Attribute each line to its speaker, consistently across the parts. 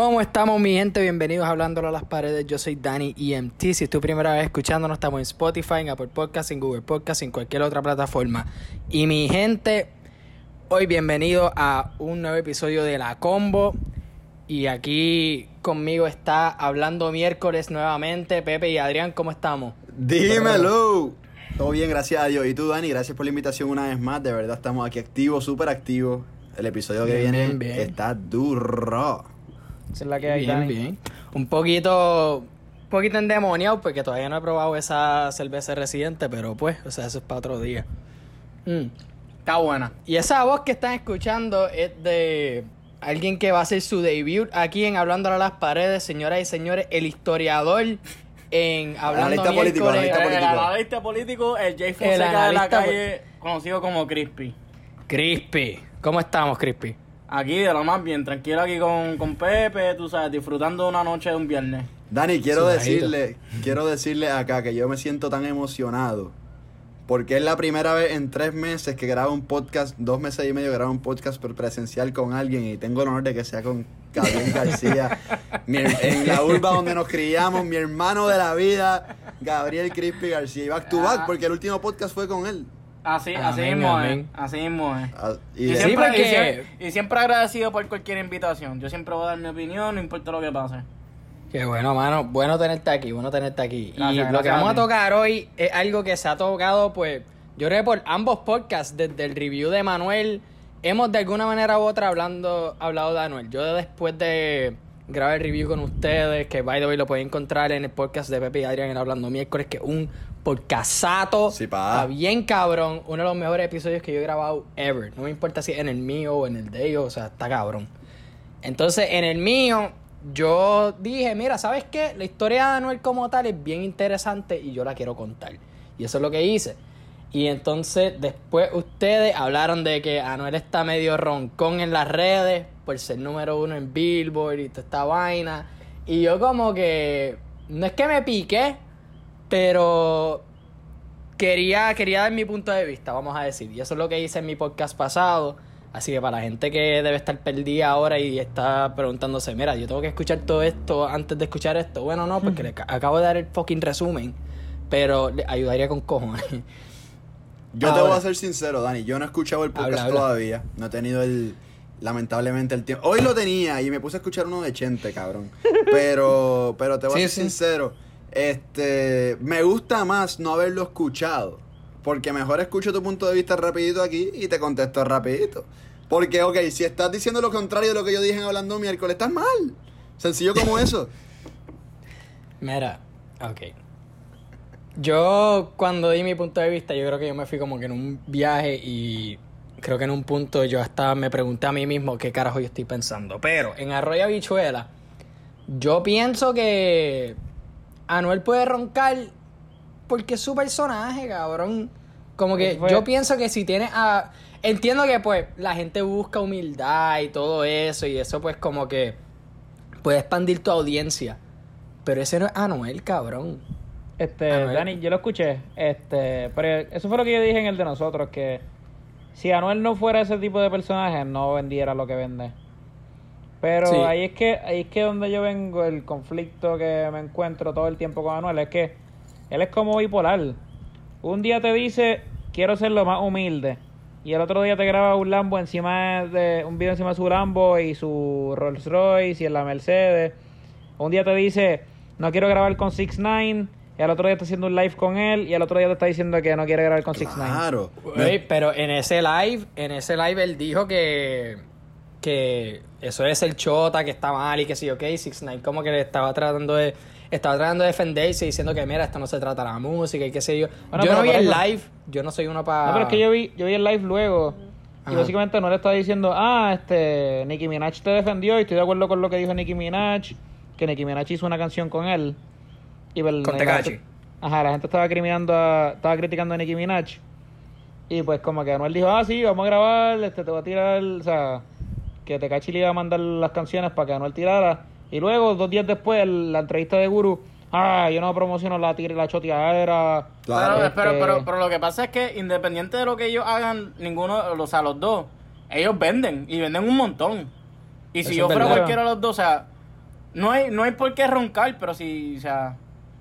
Speaker 1: ¿Cómo estamos, mi gente? Bienvenidos a Hablándolo a las Paredes. Yo soy Dani EMT. Si es tu primera vez escuchándonos, estamos en Spotify, en Apple Podcasts, en Google Podcasts, en cualquier otra plataforma. Y mi gente, hoy bienvenido a un nuevo episodio de La Combo. Y aquí conmigo está hablando miércoles nuevamente Pepe y Adrián. ¿Cómo estamos?
Speaker 2: Dímelo. Todo bien, gracias a Dios. Y tú, Dani, gracias por la invitación una vez más. De verdad estamos aquí activos, súper activos. El episodio que
Speaker 1: Bien,
Speaker 2: viene
Speaker 1: bien, bien.
Speaker 2: está duro.
Speaker 3: Esa es la que hay,
Speaker 1: Bien,
Speaker 3: Dani.
Speaker 1: bien. Un poquito, un poquito endemoniado porque todavía no he probado esa cerveza residente, pero pues, o sea, eso es para otro día. Mm.
Speaker 3: Está buena.
Speaker 1: Y esa voz que están escuchando es de alguien que va a hacer su debut aquí en Hablando a las Paredes, señoras y señores, el historiador en Hablando
Speaker 2: Analista político, analista
Speaker 3: El,
Speaker 2: político.
Speaker 3: analista político, el Jay
Speaker 1: El
Speaker 3: Fonseca de la calle, conocido como Crispy.
Speaker 1: Crispy. ¿Cómo estamos, Crispy?
Speaker 3: Aquí, de lo más bien, tranquilo aquí con, con Pepe, tú sabes, disfrutando de una noche de un viernes.
Speaker 2: Dani, quiero decirle, quiero decirle acá que yo me siento tan emocionado. Porque es la primera vez en tres meses que grabo un podcast, dos meses y medio grabo un podcast pre- presencial con alguien y tengo el honor de que sea con Gabriel García. mi en la urba donde nos criamos, mi hermano de la vida, Gabriel Crispy García. Y back to back,
Speaker 3: Ah.
Speaker 2: porque el último podcast fue con él.
Speaker 3: Así, así mismo es. Así mismo es.
Speaker 2: Ah, Y
Speaker 3: Y,
Speaker 2: de-
Speaker 1: Sí,
Speaker 3: siempre,
Speaker 1: porque-
Speaker 3: y siempre- y siempre agradecido por cualquier invitación. Yo siempre voy a dar mi opinión, no importa lo que pase.
Speaker 1: Qué bueno, mano. Bueno tenerte aquí, bueno tenerte aquí. y
Speaker 3: Gracias,
Speaker 1: lo que vamos
Speaker 3: a
Speaker 1: tocar hoy es algo que se ha tocado, pues, yo creo que por ambos podcasts, desde el review de Manuel, hemos de alguna manera u otra hablando, hablado de Anuel. Yo después de grabar el review con ustedes, que by the way lo pueden encontrar en el podcast de Pepe y Adrián en Hablando Miércoles, que es
Speaker 2: Sí, pa.
Speaker 1: Está bien cabrón. Uno de los mejores episodios que yo he grabado ever. No me importa si es en el mío o en el de ellos, o sea, está cabrón. Entonces, en el mío, yo dije, mira, ¿sabes qué? La historia de Anuel como tal es bien interesante y yo la quiero contar. Y eso es lo que hice. Y entonces, después ustedes hablaron de que Anuel está medio roncón en las redes por ser número uno en Billboard y toda esta vaina. Y yo como que, no es que me piqué, pero quería, quería dar mi punto de vista, vamos a decir. Y eso es lo que hice en mi podcast pasado. Así que para la gente que debe estar perdida ahora y está preguntándose, mira, yo tengo que escuchar todo esto antes de escuchar esto. Bueno, no, porque le ca- acabo de dar el fucking resumen. Pero le ayudaría con cojones.
Speaker 2: Yo te voy a ser sincero, Dani. Yo no he escuchado el podcast
Speaker 1: Habla, habla.
Speaker 2: todavía. No he tenido el. Lamentablemente el tiempo. Hoy lo tenía y me puse a escuchar uno de Chente, cabrón. Pero, pero te voy
Speaker 1: Sí,
Speaker 2: a ser
Speaker 1: sí.
Speaker 2: sincero. Este. Me gusta más no haberlo escuchado. Porque mejor escucho tu punto de vista rapidito aquí y te contesto rapidito. Porque, ok, si estás diciendo lo contrario de lo que yo dije en Hablando miércoles, estás mal. Sencillo como eso.
Speaker 1: Mira, ok. Yo cuando di mi punto de vista, yo creo que yo me fui como que en un viaje y creo que en un punto yo hasta me pregunté a mí mismo qué carajo yo estoy pensando. Pero en Arroyo Habichuela, yo pienso que Anuel puede roncar porque es su personaje, cabrón. Como que
Speaker 3: fue-
Speaker 1: yo pienso que si tiene a... Entiendo que pues la gente busca humildad y todo eso y eso pues como que puede expandir tu audiencia. Pero ese no es Anuel, cabrón.
Speaker 3: Este,
Speaker 1: Anuel.
Speaker 3: Dani, yo lo escuché. Este, pero eso fue lo que yo dije en el de nosotros, que si Anuel no fuera ese tipo de personaje, no vendiera lo que vende. Pero
Speaker 1: Sí.
Speaker 3: ahí es que ahí es que donde yo vengo, el conflicto que me encuentro todo el tiempo con Anuel, es que él es como bipolar. Un día te dice, quiero ser lo más humilde. Y el otro día te graba un Lambo encima de, un video encima de su Lambo y su Rolls Royce y en la Mercedes. Un día te dice, no quiero grabar con 6 9 y al otro día está haciendo un live con él y al otro día te está diciendo que no quiere grabar con 6 9
Speaker 2: Claro.
Speaker 1: Pero en ese live, en ese live él dijo que, que eso es el chota, que está mal y que sí, ok, 6 9 como que le estaba tratando de, estaba tratando de defenderse diciendo que mira, esto no se trata de la música y qué sé yo.
Speaker 3: Bueno,
Speaker 1: yo no vi el live, yo no soy uno para...
Speaker 3: No, pero es que yo vi, yo vi el live luego y básicamente no le estaba diciendo, ah, este, Nicki Minaj te defendió y estoy de acuerdo con lo que dijo Nicki Minaj, que Nicki Minaj hizo una canción con él. Y pues,
Speaker 1: Con Tekashi.
Speaker 3: Ajá, la gente estaba criminando a- estaba criticando a Nicki Minaj. Y pues como que Anuel dijo, ah, sí, vamos a grabar, este, te voy a tirar, o sea, que Tekashi le iba a mandar las canciones para que Anuel tirara. Y luego, dos días después, el- la entrevista de Guru, ah, yo no promociono la tira y la choteadera.
Speaker 2: Claro.
Speaker 3: Este-
Speaker 4: Pero, pero, pero, lo que pasa es que independiente de lo que ellos hagan, ninguno, o sea, los dos, ellos venden y venden un montón. Y si
Speaker 1: Eso
Speaker 4: yo fuera
Speaker 1: verdad.
Speaker 4: cualquiera de los dos, o sea, no hay, no hay por qué roncar, pero si, o sea,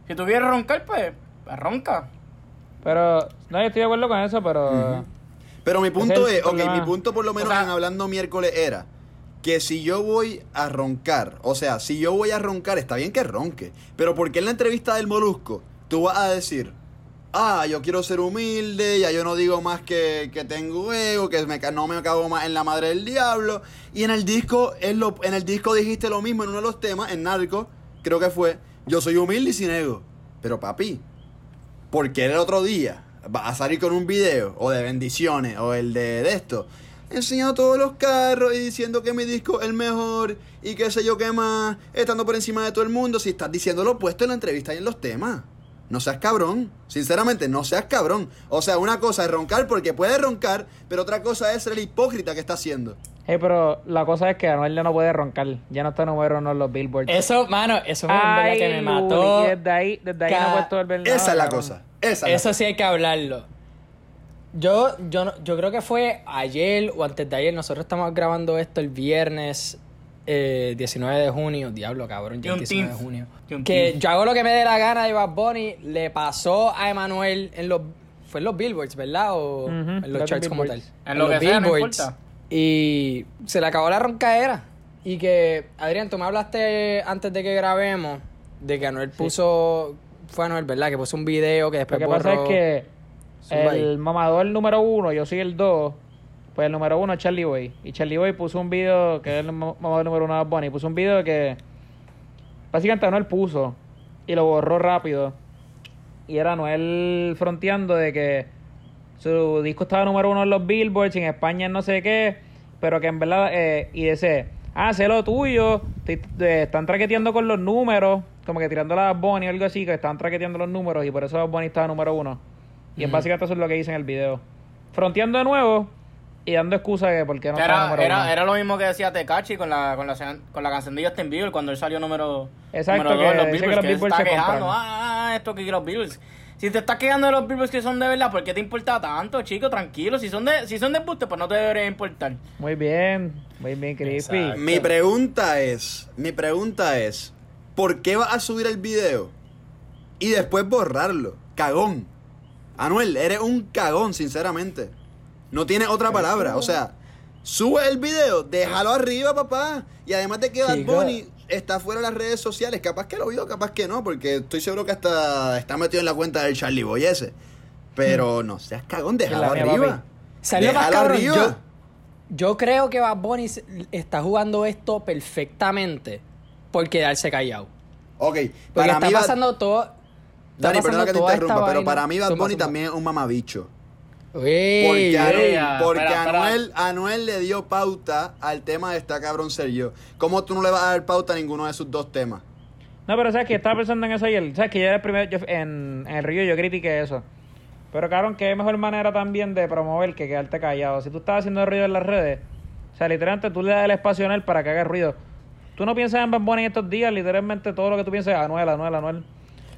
Speaker 4: si tú quieres roncar, pues, pues ronca.
Speaker 3: Pero, no, yo estoy de acuerdo con eso, pero...
Speaker 2: Pero mi punto es,
Speaker 3: es
Speaker 2: ok, mi punto por lo menos
Speaker 4: O sea-
Speaker 2: en hablando miércoles era que si yo voy a roncar, o sea, si yo voy a roncar, está bien que ronque, pero porque en la entrevista del Molusco tú vas a decir, ah, yo quiero ser humilde, ya yo no digo más que, que tengo ego, que no me cago más en la madre del diablo, y en el disco, es lo, en el disco dijiste lo mismo en uno de los temas, en Narco, creo que fue, yo soy humilde y sin ego, pero papi, porque el otro día va a salir con un video o de bendiciones o el de, de esto, enseñando todos los carros y diciendo que mi disco es el mejor y qué sé yo qué más, estando por encima de todo el mundo, si estás diciendo lo opuesto en la entrevista y en los temas. No seas cabrón, sinceramente, no seas cabrón. O sea, una cosa es roncar porque puedes roncar, pero otra cosa es ser el hipócrita que está haciendo.
Speaker 3: Hey, pero la cosa es que Anuel ya no puede roncar. Ya no está número uno en los billboards.
Speaker 1: Eso, mano, eso fue en verdad
Speaker 3: Ay,
Speaker 1: que me mató.
Speaker 3: y desde ahí, desde ahí
Speaker 1: Ca-
Speaker 3: no puedo volver nada,
Speaker 2: Esa es la cosa. Esa es
Speaker 1: Eso
Speaker 2: la
Speaker 1: sí hay que hablarlo. Yo, yo, no- yo creo que fue ayer o antes de ayer. Nosotros estamos grabando esto el viernes eh, 19 de junio. Diablo, cabrón, ya es 19 de junio. Que yo hago lo que me dé la gana de Bad Bunny. Le pasó a Emanuel en los. Fue en los billboards, ¿verdad? O en los
Speaker 3: que
Speaker 1: charts como tal.
Speaker 3: billboards.
Speaker 4: En lo que sea, no importa.
Speaker 1: Y se le acabó la roncaera. Y que, Adrián, tú me hablaste antes de que grabemos de que Anuel puso. Fue Anuel, ¿verdad? Que puso un video que
Speaker 3: Lo
Speaker 1: después
Speaker 3: que pasa es
Speaker 1: borró.
Speaker 3: que
Speaker 1: Zumba ahí.
Speaker 3: el mamador número uno, yo soy el dos, pues el número uno es Charlie Boy. Y Charlie Boy puso un video, que es el ma- mamador número uno de Bunny, puso un video que básicamente Anuel puso y lo borró rápido. Y era Anuel fronteando de que su disco estaba número uno en los billboards en España en no sé qué, pero que en verdad, eh, y dice, ah, lo tuyo, te- te- están traqueteando con los números, como que tirando a Bunny o algo así, que están traqueteando los números y por eso Bunny estaba número uno. Y es
Speaker 1: Ujú.
Speaker 3: básicamente eso es lo que dice en el video. Fronteando de nuevo y dando excusa de por qué no estaba
Speaker 4: Era,
Speaker 3: número uno.
Speaker 4: era, era lo mismo que decía Tecachi con la, con la, con la canción de Justin Bieber cuando él salió número,
Speaker 3: Exacto,
Speaker 4: número dos
Speaker 3: que
Speaker 4: los
Speaker 3: dice que los
Speaker 4: que está
Speaker 3: se
Speaker 4: quejando,
Speaker 3: compran.
Speaker 4: ah, esto que los Billboards. Si te estás quejando de los Billboards que son de verdad, ¿por qué te importa tanto, chico? Tranquilo, si son de, si son de embuste, pues no te debería importar.
Speaker 3: Muy bien, muy bien, Crispy.
Speaker 1: Exacto.
Speaker 2: Mi pregunta es, mi pregunta es, ¿por qué vas a subir el video y después borrarlo? Cagón. Anuel, eres un cagón, sinceramente. No tiene otra palabra. O sea, sube el video, déjalo arriba, papá. Y además de que Bad. Bunny está fuera de las redes sociales, capaz que lo vio, capaz que no, porque estoy seguro que hasta está metido en la cuenta del Charlie Boy ese. Pero no seas cagón, déjalo arriba.
Speaker 3: papi.
Speaker 1: ¿Sabes lo más cabrón?
Speaker 2: arriba.
Speaker 1: Yo, yo creo que Bad Bunny está jugando esto perfectamente por quedarse callado.
Speaker 2: Ok,
Speaker 1: Porque
Speaker 2: para
Speaker 1: está
Speaker 2: mí Bad-
Speaker 1: pasando todo. Está
Speaker 2: Dani, perdona que te interrumpa, pero
Speaker 1: vaina.
Speaker 2: para mí Bad Bunny también es un mamabicho.
Speaker 1: Ey,
Speaker 2: Porque. Anuel, porque. Anuel, Anuel le dio pauta al tema de esta cabrón ser yo. ¿Cómo tú no le vas a dar pauta a ninguno de sus dos temas?
Speaker 3: No, pero sabes que estaba pensando en eso ayer. Sabes que yo era el primero, yo- en, en el río yo critiqué eso. Pero cabrón, qué mejor manera también de promover que quedarte callado. Si tú estás haciendo ruido en las redes, o sea, literalmente tú le das el espacio a él para que haga ruido. Tú no piensas en Bad Bunny en estos días, literalmente todo lo que tú piensas es Anuel, Anuel, Anuel.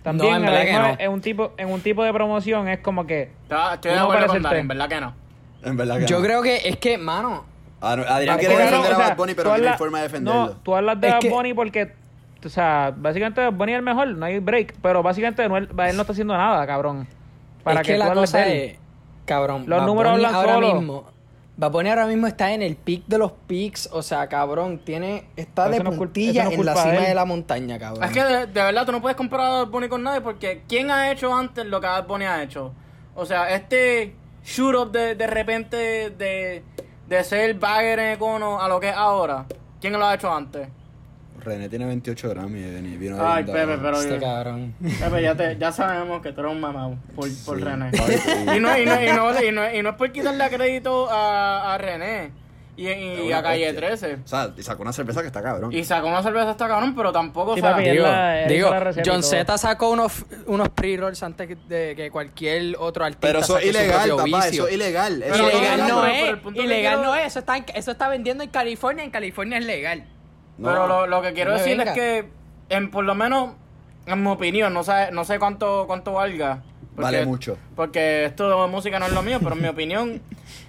Speaker 3: También
Speaker 1: No, en verdad que no.
Speaker 3: en un tipo, en un tipo de promoción es como que
Speaker 4: Está- Estoy de acuerdo con
Speaker 3: té.
Speaker 4: en verdad que no.
Speaker 2: En verdad que
Speaker 1: Yo
Speaker 2: no.
Speaker 1: creo que es que, mano.
Speaker 2: Adrián quiere defender a Bad Bunny, pero no hay forma de defenderlo.
Speaker 3: No, tú hablas de
Speaker 1: Es
Speaker 3: Bad
Speaker 1: que-
Speaker 3: Bunny porque, o sea, básicamente Bad Bunny es el mejor, no hay break. Pero básicamente no, él, él no está haciendo nada, cabrón. Para
Speaker 1: es
Speaker 3: que,
Speaker 1: que, la cosa es. Cabrón.
Speaker 3: Los
Speaker 1: Bad
Speaker 3: números hablan
Speaker 1: ahora
Speaker 3: solo.
Speaker 1: mismo. Bad Bunny ahora mismo está en el pic de los pics. O sea, cabrón, tiene. Está
Speaker 3: Eso
Speaker 1: de
Speaker 3: no
Speaker 1: puntilla
Speaker 3: no
Speaker 1: en la cima de la montaña, cabrón.
Speaker 4: Es que de, de verdad tú no puedes comparar a Bad Bunny con nadie porque ¿quién ha hecho antes lo que Bad Bunny ha hecho? O sea, este shoot up de, de repente de, de ser bagger en Econo a lo que es ahora, ¿quién lo ha hecho antes?
Speaker 2: René tiene 28 gramos y vino-
Speaker 4: Ay,
Speaker 2: de-
Speaker 4: Pepe, pero
Speaker 1: Este cabrón.
Speaker 4: Pepe, ya, te, ya sabemos que tú eres un mamado por, por
Speaker 2: Sí,
Speaker 4: René. Y no, y, no, y, no, y, no, y no es por quitarle crédito a, a René y, a Calle
Speaker 2: bestia.
Speaker 4: 13.
Speaker 2: O sea, y sacó una cerveza que está cabrón.
Speaker 4: Y sacó una cerveza hasta cabrón, pero tampoco,
Speaker 3: Sí,
Speaker 4: o sea,
Speaker 1: Digo,
Speaker 3: la-
Speaker 1: John. Z sacó unos, unos pre-rolls antes que- de que cualquier otro artista.
Speaker 2: Pero eso es ilegal, papá,
Speaker 1: vicio.
Speaker 2: eso es ilegal. Eso
Speaker 1: ilegal
Speaker 4: no,
Speaker 1: es.
Speaker 4: que
Speaker 1: Ilegal no es. Eso está, en- eso está vendiendo en California. En California es legal.
Speaker 2: No.
Speaker 4: Pero lo, lo que quiero
Speaker 1: No
Speaker 4: decir
Speaker 1: venga.
Speaker 4: es que, en, por lo menos, en mi opinión, no sé, no sé cuánto, cuánto valga.
Speaker 2: Vale mucho.
Speaker 4: Porque esto de música no es lo mío, pero en mi opinión,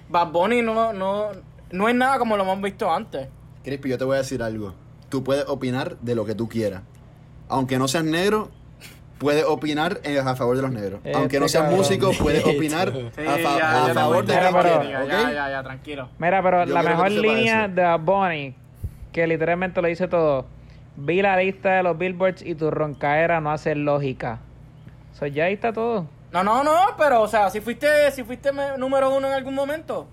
Speaker 4: Bad Bunny no, no, no es nada como lo hemos visto antes.
Speaker 2: Crispy, yo te voy a decir algo. tú puedes opinar de lo que tú quieras. Aunque no seas negro, puedes opinar en- a favor de los negros.
Speaker 3: Este
Speaker 2: Aunque no seas
Speaker 3: cabrón.
Speaker 2: músico, puedes opinar
Speaker 4: Sí,
Speaker 2: a, fa-
Speaker 4: ya,
Speaker 2: a
Speaker 4: ya
Speaker 2: favor de
Speaker 3: pero-
Speaker 2: quieras,
Speaker 4: Ya, ya, ya, tranquilo.
Speaker 3: Mira, pero
Speaker 2: Yo
Speaker 3: la mejor línea de Bad Bunny, que literalmente lo dice todo. Vi la lista de los billboards y tu roncaera no hace lógica. O sea, ya ahí está todo.
Speaker 4: No, no, no, pero, o sea, si fuiste, si fuiste me- número uno en algún momento,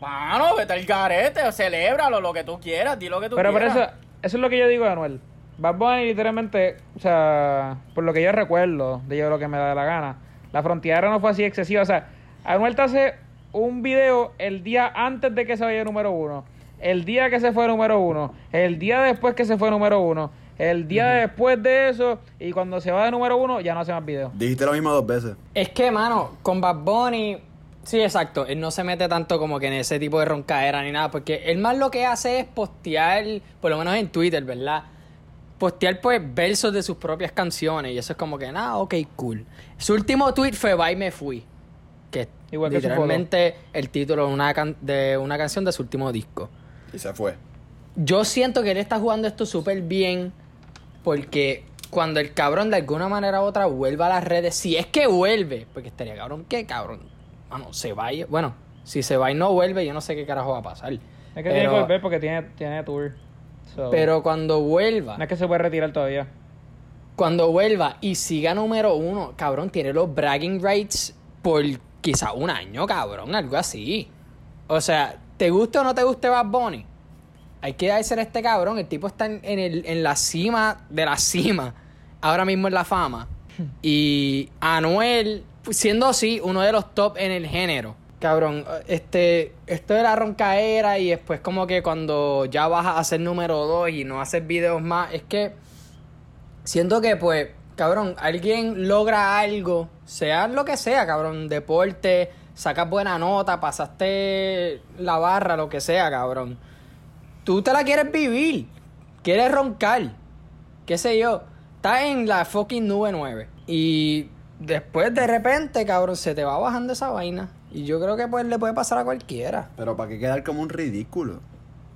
Speaker 4: mano, vete al garete, celébralo, lo que tú quieras, di lo que tú
Speaker 3: Pero por
Speaker 4: quieras.
Speaker 3: eso, eso es lo que yo digo, Anuel. Bad Bunny literalmente, o sea, por lo que yo recuerdo, de yo lo que me da la gana, la frontera no fue así excesiva. O sea, Anuel te hace un video el día antes de que se vaya número uno, el día que se fue número uno, el día después que se fue número uno, el día después de eso, y cuando se va de número uno, ya no hace más videos.
Speaker 2: Dijiste lo mismo dos veces.
Speaker 1: Es que, mano, con Bad Bunny, sí, exacto, él no se mete tanto como que en ese tipo de roncaera ni nada, porque él más lo que hace es postear, por lo menos en Twitter, ¿verdad? Postear pues versos de sus propias canciones y eso es como que, nada, ok, cool. Su último tweet fue Bye Me Fui, que es
Speaker 3: Igual que
Speaker 1: literalmente el título de una, can- de una canción de su último disco.
Speaker 2: Y se fue.
Speaker 1: Yo siento que él está jugando esto súper bien porque cuando el cabrón de alguna manera u otra vuelva a las redes, si es que vuelve, porque estaría cabrón, ¿qué cabrón? Bueno, se va y, bueno, si se va y no vuelve, yo no sé qué carajo va a pasar.
Speaker 3: Es que tiene que
Speaker 1: Pero,
Speaker 3: volver porque tiene, tiene tour. So,
Speaker 1: pero cuando vuelva,
Speaker 3: no es que se puede retirar todavía.
Speaker 1: cuando vuelva y siga número uno, cabrón, tiene los bragging rights por quizá un año, cabrón, algo así. O sea, ¿te gusta o no te guste Bad Bunny? Hay que darse a este cabrón. El tipo está en, en el, en la cima de la cima. Ahora mismo en la fama. Y Anuel, siendo así, uno de los top en el género. Cabrón, este, esto de la roncaera y después como que cuando ya vas a ser número dos y no haces videos más, es que siento que pues, cabrón, alguien logra algo, sea lo que sea, cabrón, deporte, sacas buena nota, pasaste la barra, lo que sea, cabrón. Tú te la quieres vivir, quieres roncar, qué sé yo, estás en la fucking nube 9 y después de repente, cabrón, se te va bajando esa vaina y yo creo que pues le puede pasar a cualquiera.
Speaker 2: Pero ¿para qué quedar como un ridículo?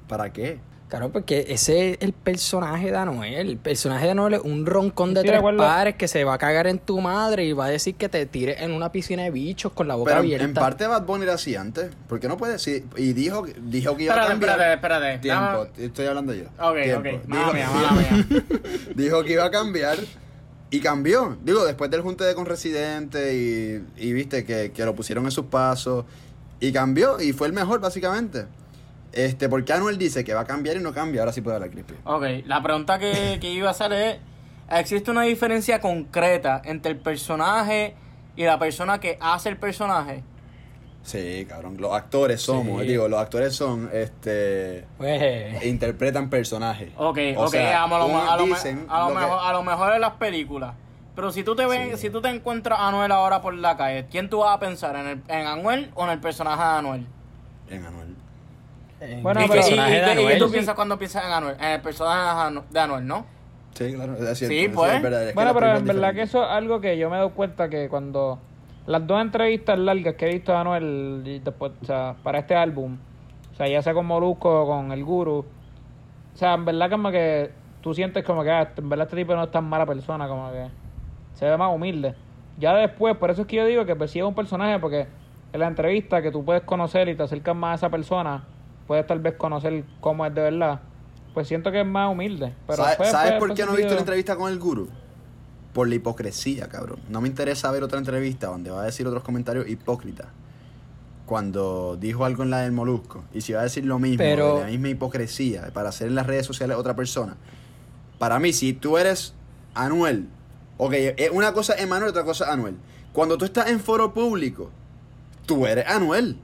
Speaker 2: ¿Para qué?
Speaker 1: Claro, porque ese es el personaje de Anuel. El personaje de Anuel es un roncón de
Speaker 3: de
Speaker 1: tres
Speaker 3: acuerdo.
Speaker 1: pares que se va a cagar en tu madre y va a decir que te tires en una piscina de bichos con la boca
Speaker 2: Pero
Speaker 1: abierta.
Speaker 2: en parte Bad Bunny era así antes. ¿Por qué no puede decir? Y dijo, dijo que iba a cambiar.
Speaker 4: espérate, espérate.
Speaker 2: Tiempo, estoy hablando yo.
Speaker 4: Ok,
Speaker 2: Tiempo.
Speaker 4: ok. Mala
Speaker 2: Dijo-
Speaker 4: mía, mala mía.
Speaker 2: dijo que iba a cambiar y cambió. Digo, después del junte de con Residente y, y viste que, que lo pusieron en sus pasos y cambió y fue el mejor básicamente. Este, porque Anuel dice que va a cambiar y no cambia. Ahora sí puede hablar Crispy.
Speaker 4: Ok, la pregunta que, que iba a hacer es, ¿existe una diferencia concreta entre el personaje y la persona que hace el personaje?
Speaker 2: Sí, cabrón. Los actores somos,
Speaker 1: Sí.
Speaker 2: digo, los actores son, este,
Speaker 1: Pues,
Speaker 2: interpretan personajes.
Speaker 4: Ok,
Speaker 2: O
Speaker 4: ok,
Speaker 2: sea,
Speaker 4: a, lo, a lo me-
Speaker 2: dicen
Speaker 4: a lo
Speaker 2: lo que-
Speaker 4: mejor, a lo mejor en las películas. Pero si tú te ven,
Speaker 2: Sí.
Speaker 4: si tú te encuentras a Anuel ahora por la calle, ¿quién tú vas a pensar? ¿En, el, en Anuel o en el personaje de Anuel?
Speaker 2: En Anuel.
Speaker 1: En
Speaker 3: Bueno,
Speaker 1: el
Speaker 4: ¿Y,
Speaker 3: pero-
Speaker 1: personaje
Speaker 4: y
Speaker 1: de Anuel.
Speaker 4: tú piensas cuando piensas en Anuel? En el personaje de Anu- de Anuel, ¿no?
Speaker 2: Sí, claro. Es cierto,
Speaker 4: Sí, pues.
Speaker 2: es verdad, es que
Speaker 3: Bueno, pero en verdad que eso es algo que yo me he dado cuenta que cuando las dos entrevistas largas que he visto a Anuel después, o sea, para este álbum, o sea, ya sea con Molusco o con El Guru, o sea, en verdad como que tú sientes como que ah, en verdad este tipo no es tan mala persona, como que se ve más humilde. Ya después, por eso es que yo digo que es un personaje, porque en la entrevista que tú puedes conocer y te acercas más a esa persona, puedes tal vez conocer cómo es de verdad. Pues siento que es más humilde. Pero
Speaker 2: ¿Sabe-
Speaker 3: después-
Speaker 2: ¿Sabes
Speaker 3: después-
Speaker 2: por qué no he visto la entrevista con el guru? Por la hipocresía, cabrón. No me interesa ver otra entrevista donde va a decir otros comentarios hipócritas. Cuando dijo algo en la del Molusco. Y si va a decir lo mismo,
Speaker 1: Pero-
Speaker 2: de la misma hipocresía, para hacer en las redes sociales otra persona. Para mí, si tú eres Anuel, ok, una cosa es Manuel, otra cosa es Anuel. Cuando tú estás en foro público, tú eres Anuel.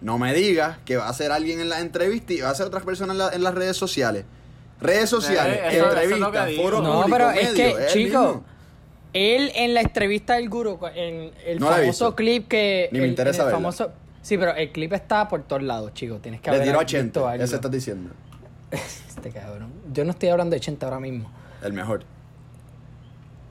Speaker 2: No me digas que va a ser alguien en la entrevista y va a ser otras personas en, la- en las redes sociales. Redes sociales,
Speaker 4: Eh, eso- eso
Speaker 2: entrevistas,
Speaker 4: digo.
Speaker 2: foro
Speaker 1: No,
Speaker 2: público,
Speaker 1: pero es que,
Speaker 2: es
Speaker 1: chico, él en la entrevista del guru, en el
Speaker 2: No
Speaker 1: famoso clip que...
Speaker 2: Ni me
Speaker 1: el-
Speaker 2: interesa
Speaker 1: el famoso, Sí, pero el clip está por todos lados, chicos. Tienes que
Speaker 2: Le tiró a
Speaker 1: visto
Speaker 2: Chente,
Speaker 1: algo.
Speaker 2: eso estás diciendo.
Speaker 1: Este cabrón. Yo no estoy hablando de Chente ahora mismo.
Speaker 2: El mejor.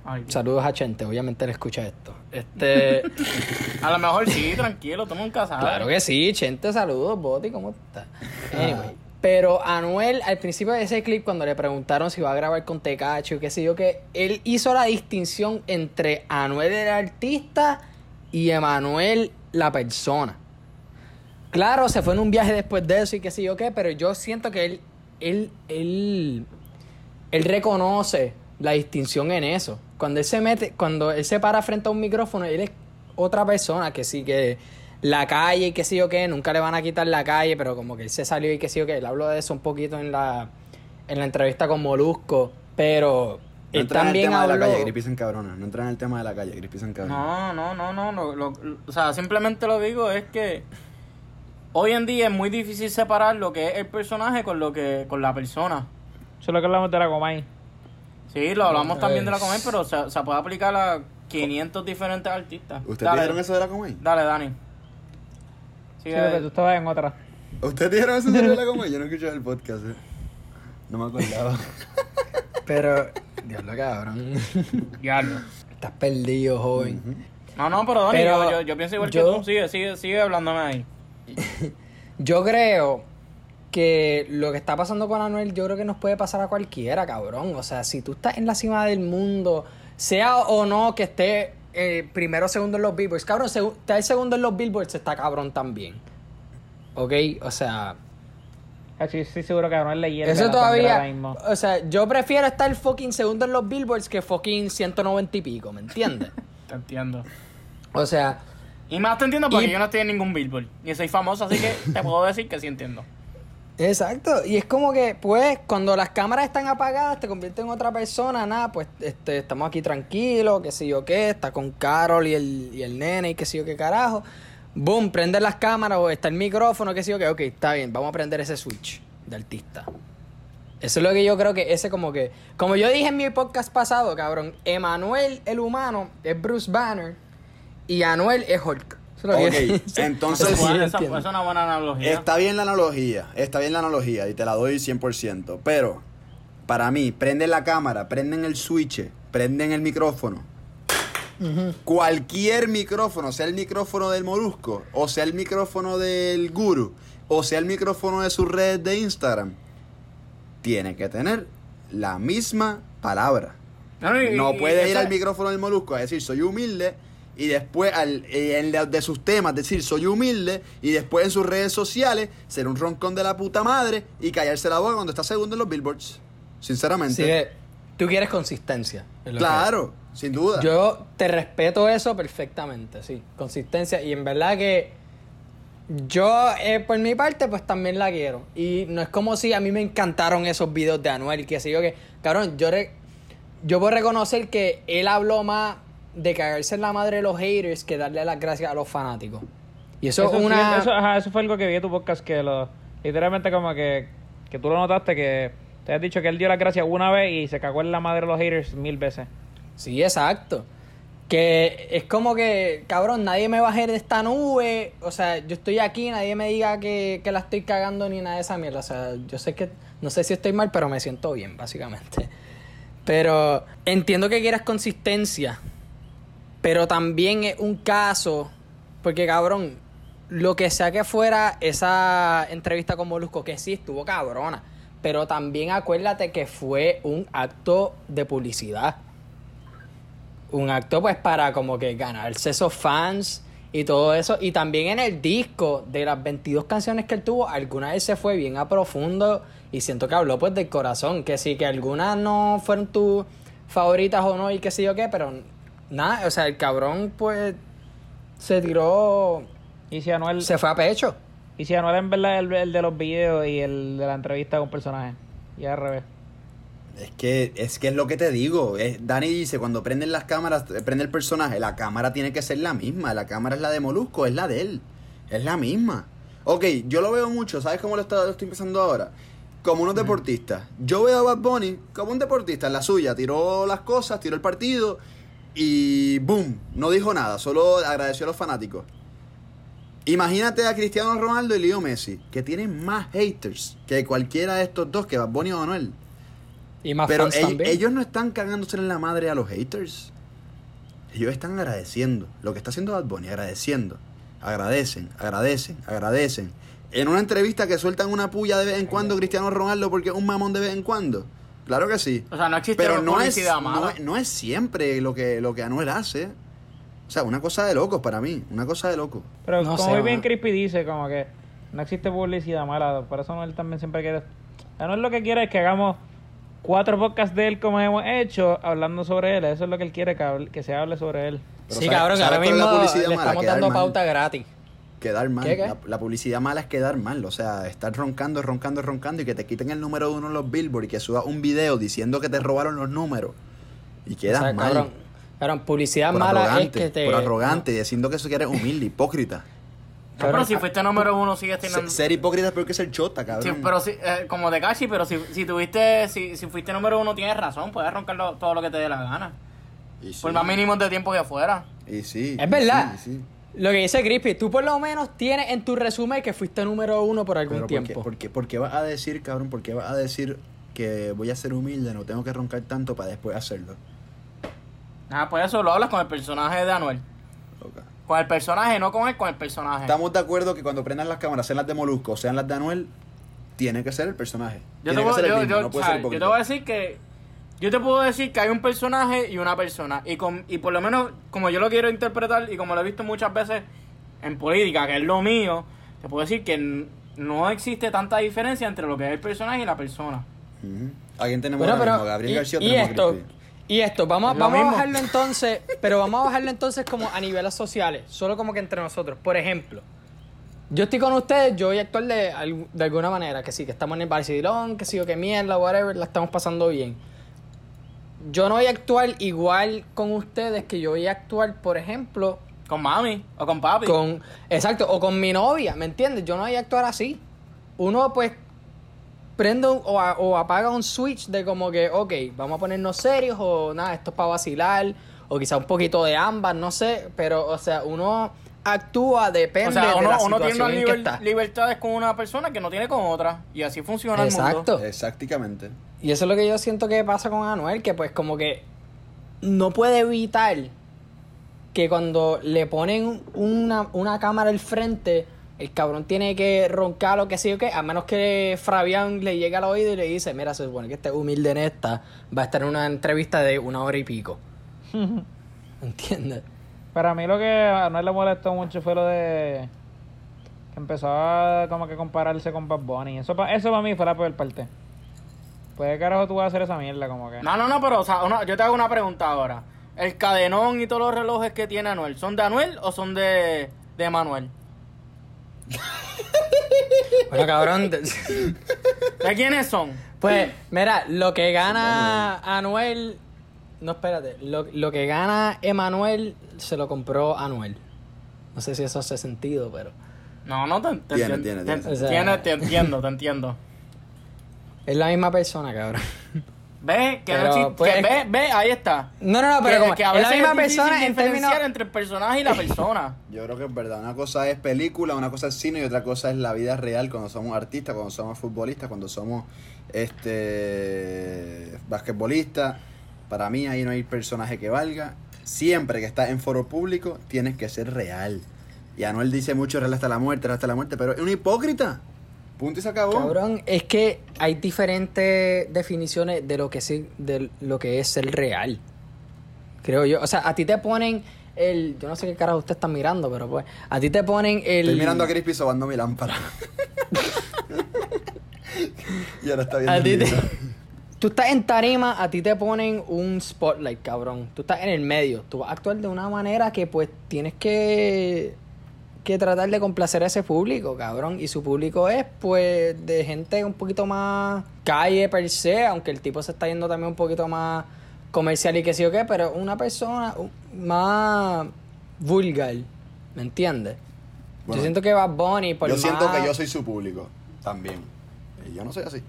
Speaker 4: Ay,
Speaker 1: Saludos a Chente, obviamente él escucha esto. Este,
Speaker 4: a lo mejor sí, tranquilo, tú nunca sabes.
Speaker 1: claro que sí, Chente, saludos, Boti, ¿cómo estás? Anyway, Pero Anuel, al principio de ese clip, cuando le preguntaron si iba a grabar con Tecacho y qué sé yo, que él hizo la distinción entre Anuel el artista y Emanuel la persona. Claro, se fue en un viaje después de eso y qué sé yo qué, pero yo siento que él, él, él, él reconoce la distinción en eso. Cuando él se mete, cuando él se para frente a un micrófono, él es otra persona que sí que la calle y qué sé yo qué, nunca le van a quitar la calle, pero como que él se salió y qué sé yo qué, él habló de eso un poquito en la, en la entrevista con Molusco, pero
Speaker 2: No
Speaker 1: él
Speaker 2: entra en el
Speaker 1: también
Speaker 2: tema de la calle, Gripis en cabrona. No entra en el tema de la calle, Gripis en cabrona.
Speaker 4: No, no, no, no, no, lo- lo- o sea, simplemente lo digo es que hoy en día es muy difícil separar lo que es el personaje con lo que con la persona.
Speaker 3: Eso es lo que hablamos de la Comay.
Speaker 4: Sí, lo hablamos también de la comer, pero se, se puede aplicar a 500 diferentes artistas.
Speaker 2: ¿Ustedes
Speaker 4: Dale,
Speaker 2: dijeron eso de la Comay?
Speaker 4: Dale, Dani.
Speaker 3: Sí,
Speaker 4: Sigue.
Speaker 3: porque tú estabas en otra.
Speaker 2: ¿Ustedes dijeron eso de la Comay? Yo no escuché el podcast, eh. No me acordaba.
Speaker 1: Pero, diablo cabrón,
Speaker 4: Diablo.
Speaker 1: estás perdido, joven.
Speaker 4: No, no, pero Dani,
Speaker 1: Pero
Speaker 4: yo, yo, yo pienso igual
Speaker 1: yo-
Speaker 4: que tú. Sigue, sigue, sigue hablándome ahí.
Speaker 1: Yo creo que lo que está pasando con Anuel, yo creo que nos puede pasar a cualquiera, cabrón. O sea, si tú estás en la cima del mundo, sea o no que esté eh, primero o segundo en los billboards, cabrón, segu- estar segundo en los billboards está cabrón también. ¿Ok? O sea,
Speaker 3: Ah, sí, sí, seguro que no es leyenda.
Speaker 1: eso todavía.
Speaker 3: mismo.
Speaker 1: O sea, yo prefiero estar fucking segundo en los billboards que fucking 190 y pico, ¿me entiendes?
Speaker 4: Te entiendo.
Speaker 1: o sea,
Speaker 4: Y más te entiendo porque
Speaker 1: Y-
Speaker 4: yo no estoy en ningún billboard. Ni soy famoso, así que te puedo decir que sí entiendo.
Speaker 1: Exacto, y es como que, pues, cuando las cámaras están apagadas, te conviertes en otra persona, nada, pues, este, estamos aquí tranquilos, qué sé yo qué, está con Carol y el, y el nene y qué sé yo qué carajo. Boom, prende las cámaras o está el micrófono, qué sé yo qué, ok, está bien, vamos a prender ese switch de artista. Eso es lo que yo creo que ese como que, como yo dije en mi podcast pasado, cabrón, Emanuel el humano es Bruce Banner y Anuel es Hulk. Eso es lo que
Speaker 2: Ok,
Speaker 1: yo-
Speaker 2: entonces-
Speaker 1: sí yo
Speaker 4: esa- es una buena analogía.
Speaker 2: Está bien la analogía, está bien la analogía y te la doy 100%. Pero, para mí, prenden la cámara, prenden el switch, prenden el micrófono. Cualquier micrófono, sea el micrófono del molusco, o sea el micrófono del guru, o sea el micrófono de sus redes de Instagram, tiene que tener la misma palabra.
Speaker 4: No, y-
Speaker 2: No
Speaker 4: y
Speaker 2: puede ir
Speaker 4: esa-
Speaker 2: al micrófono del molusco a decir soy humilde y después al, eh, en la- de sus temas decir soy humilde y después en sus redes sociales ser un roncón de la puta madre y callarse la boca cuando está segundo en los billboards. Sinceramente.
Speaker 1: Sí, eh, tú quieres consistencia. que-
Speaker 2: claro, sin duda.
Speaker 1: Yo te respeto eso perfectamente, sí. Consistencia. Y en verdad que yo, eh, por mi parte, pues también la quiero. Y no es como si a mí me encantaron esos videos de Anuel y qué sé yo que. Cabrón, yo, re- yo puedo reconocer que él habló más de cagarse en la madre de los haters que darle las gracias a los fanáticos. Y eso,
Speaker 3: Eso,
Speaker 1: es una.
Speaker 3: sí, eso, ajá, eso fue algo que vi en tu podcast que lo literalmente como que, que tú lo notaste que te has dicho que él dio las gracias una vez y se cagó en la madre de los haters mil veces.
Speaker 1: Sí, exacto. Que es como que, cabrón, nadie me baje de esta nube. O sea, yo estoy aquí, nadie me diga que, que la estoy cagando ni nada de esa mierda. O sea, yo sé que, no sé si estoy mal, pero me siento bien, básicamente. Pero entiendo que quieras consistencia. Pero también es un caso, porque cabrón, lo que sea que fuera esa entrevista con Molusco, que sí estuvo cabrona. Pero también acuérdate que fue un acto de publicidad un acto pues para como que ganarse esos fans y todo eso. Y también en el disco de las 22 canciones que él tuvo, alguna vez se fue bien a profundo y siento que habló pues del corazón. Que sí, que algunas no fueron tus favoritas o no y qué sé yo qué, pero nada, o sea, el cabrón pues se tiró,
Speaker 3: Y si Anuel,
Speaker 1: se fue a pecho.
Speaker 3: y si Anuel en verdad es el, el de los videos y el de la entrevista con personajes. Y al revés.
Speaker 2: Es que, es que es lo que te digo. Es- Dani dice, cuando prenden las cámaras, eh, prende el personaje, la cámara tiene que ser la misma. La cámara es la de Molusco, es la de él. Es la misma. Ok, yo lo veo mucho, ¿sabes cómo lo, está- lo estoy empezando ahora? Como unos deportistas. Yo veo a Bad Bunny como un deportista en la suya. Tiró las cosas, tiró el partido y ¡boom! No dijo nada, solo agradeció a los fanáticos. Imagínate a Cristiano Ronaldo y Leo Messi, que tienen más haters que cualquiera de estos dos, que Bad Bunny o Manuel.
Speaker 1: Y más
Speaker 2: Pero
Speaker 1: fans
Speaker 2: ell-
Speaker 1: también.
Speaker 2: ellos no están cagándose en la madre a los haters. Ellos están agradeciendo. Lo que está haciendo Bad Bunny, agradeciendo. Agradecen, agradecen, agradecen. En una entrevista que sueltan una puya de vez en cuando Cristiano Ronaldo porque es un mamón de vez en cuando. Claro que sí.
Speaker 4: O sea, no existe
Speaker 2: Pero no es,
Speaker 4: publicidad mala.
Speaker 2: no, es- no es siempre lo que, lo que Anuel hace. O sea, una cosa de locos para mí. Una cosa de locos.
Speaker 3: Pero
Speaker 1: No
Speaker 3: como
Speaker 1: sé,
Speaker 3: bien. Crispy dice, como que no existe publicidad mala. Por eso él también siempre quiere. Anuel lo que quiere es que hagamos cuatro podcasts de él como hemos hecho, hablando sobre él. Eso es lo que él quiere, que, hable- que se hable sobre él.
Speaker 2: Pero
Speaker 1: sí,
Speaker 2: ¿sabes-
Speaker 1: cabrón, que ahora mismo
Speaker 2: publicidad
Speaker 1: le
Speaker 2: mala?
Speaker 1: estamos dando pauta gratis.
Speaker 2: Quedar mal.
Speaker 1: ¿Qué, qué?
Speaker 2: La, la publicidad mala es quedar mal. O sea, estar roncando, roncando, roncando y que te quiten el número uno en los Billboard y que subas un video diciendo que te robaron los números. Y quedas
Speaker 1: O sea,
Speaker 2: mal.
Speaker 1: cabrón, cabrón, publicidad
Speaker 2: por
Speaker 1: mala
Speaker 2: arrogante,
Speaker 1: es que te...
Speaker 2: por arrogante, diciendo que eso que eres humilde, hipócrita.
Speaker 4: No, pero si fuiste número uno, sigues teniendo.
Speaker 2: ser hipócrita es peor que ser chota,
Speaker 4: Sí,
Speaker 2: cabrón.
Speaker 4: pero si, eh, como de Cachi, pero si, si tuviste, si, si fuiste número uno, tienes razón, puedes roncar todo lo que te dé la gana.
Speaker 2: Y sí,
Speaker 4: Por más mínimo de tiempo que fuera.
Speaker 2: Y sí.
Speaker 1: Es
Speaker 2: y
Speaker 1: verdad.
Speaker 2: sí, y sí.
Speaker 1: Lo que dice Crispy, tú por lo menos tienes en tu resumen que fuiste número uno por algún
Speaker 2: Pero ¿por
Speaker 1: tiempo.
Speaker 2: qué, por, qué, por qué vas a decir, cabrón? ¿Por qué vas a decir que voy a ser humilde, no tengo que roncar tanto para después hacerlo?
Speaker 4: Ah, pues eso lo hablas con el personaje de Anuel.
Speaker 2: Loca.
Speaker 4: Con el personaje, no con él, con el personaje.
Speaker 2: Estamos de acuerdo que cuando prendan las cámaras, sean las de Molusco o sean las de Anuel, tiene que ser el personaje.
Speaker 4: Yo
Speaker 2: tiene
Speaker 4: te, yo- yo-
Speaker 2: no
Speaker 4: yo voy a decir que. Yo te puedo decir que hay un personaje y una persona. Y, con, y por lo menos, como yo lo quiero interpretar y como lo he visto muchas veces en política, que es lo mío, te puedo decir que no existe tanta diferencia entre lo que es el personaje y la persona.
Speaker 2: Ujú. Alguien tenemos
Speaker 1: Bueno, pero...
Speaker 2: mismo, Gabriel
Speaker 1: y,
Speaker 2: García
Speaker 1: y esto, y esto, vamos,
Speaker 4: Es
Speaker 1: vamos a bajarlo entonces, pero vamos a bajarlo entonces como a niveles sociales, solo como que entre nosotros. Por ejemplo, yo estoy con ustedes, yo voy a actuar de, al- de alguna manera, que sí, que estamos en el Barcelona, que sí, o que mierda, whatever, la estamos pasando bien. Yo no voy a actuar igual con ustedes que yo voy a actuar, por ejemplo,
Speaker 4: Con mami o con papi.
Speaker 1: con exacto o con mi novia ¿me entiendes? yo no voy a actuar así uno pues prende un- o, a- o apaga un switch de como que ok vamos a ponernos serios o nada esto es para vacilar o quizá un poquito de ambas no sé pero o sea uno actúa depende
Speaker 4: o sea,
Speaker 1: de
Speaker 4: uno,
Speaker 1: la
Speaker 4: uno tiene
Speaker 1: situación
Speaker 4: unas
Speaker 1: en que
Speaker 4: liber-
Speaker 1: está
Speaker 4: libertades con una persona que no tiene con otra. Y así funciona el mundo.
Speaker 1: exacto
Speaker 2: Exactamente.
Speaker 1: Y eso es lo que yo siento que pasa con Anuel que pues como que no puede evitar que cuando le ponen una, una cámara al frente, el cabrón tiene que roncar lo que sí o qué, a menos que Fabián le llegue al oído y le dice, mira, se supone que este humilde en esta va a estar en una entrevista de una hora y pico. ¿Entiendes?
Speaker 3: Para mí lo que a Anuel le molestó mucho fue lo de que empezó a como que compararse con Bad Bunny. Eso eso para mí fue la peor parte. Pues carajo tú vas a hacer esa mierda como que.
Speaker 4: No, no, no, pero o sea, una- yo te hago una pregunta ahora. ¿El cadenón y todos los relojes que tiene Anuel, son de Anuel o son de, de Manuel?
Speaker 1: Bueno, cabrón, de-
Speaker 4: ¿De quiénes son?
Speaker 1: pues mira, lo que gana Anuel, no, espérate, lo, lo que gana Emanuel se lo compró Anuel. No sé si eso hace sentido, pero...
Speaker 4: No, no te, te
Speaker 2: Tiene, tiene,
Speaker 4: te-
Speaker 2: tiene-
Speaker 4: te entiendo, te entiendo.
Speaker 1: Es la misma persona, cabrón.
Speaker 4: ¿Ves? Que no
Speaker 1: Pero,
Speaker 4: existe-
Speaker 1: pues,
Speaker 4: que
Speaker 1: es
Speaker 4: ve, ve, ahí está.
Speaker 1: No, no, no, pero
Speaker 4: que,
Speaker 1: como
Speaker 4: que a
Speaker 1: es la misma
Speaker 4: es
Speaker 1: persona en términos...
Speaker 4: entre el personaje y la persona.
Speaker 2: Yo creo que es verdad. Una cosa es película, una cosa es cine y otra cosa es la vida real cuando somos artistas, cuando somos futbolistas, cuando somos este basquetbolistas. Para mí ahí no hay personaje que valga. Siempre que estás en foro público tienes que ser real. Y Anuel dice mucho real hasta la muerte, real hasta la muerte, pero es un hipócrita. Punto y se acabó.
Speaker 1: Cabrón, es que hay diferentes definiciones de lo que sí, de lo que es ser real. Creo yo. O sea, a ti te ponen el. Yo no sé qué carajo usted está mirando, pero pues. A ti te ponen el.
Speaker 2: Estoy mirando a Crispy sobando mi lámpara. y ahora está viendo
Speaker 1: A
Speaker 2: el
Speaker 1: ti te-. Tú estás en tarima, a ti te ponen un spotlight, cabrón. Tú estás en el medio. Tú vas a actuar de una manera que pues tienes que que tratar de complacer a ese público, cabrón. Y su público es pues de gente un poquito más calle per se, aunque el tipo se está yendo también un poquito más comercial y que sí o qué, pero una persona más vulgar, ¿me entiendes?
Speaker 2: Bueno,
Speaker 1: yo siento que Bad Bunny por
Speaker 2: yo siento
Speaker 1: más-
Speaker 2: que yo soy su público también. Y yo no soy así.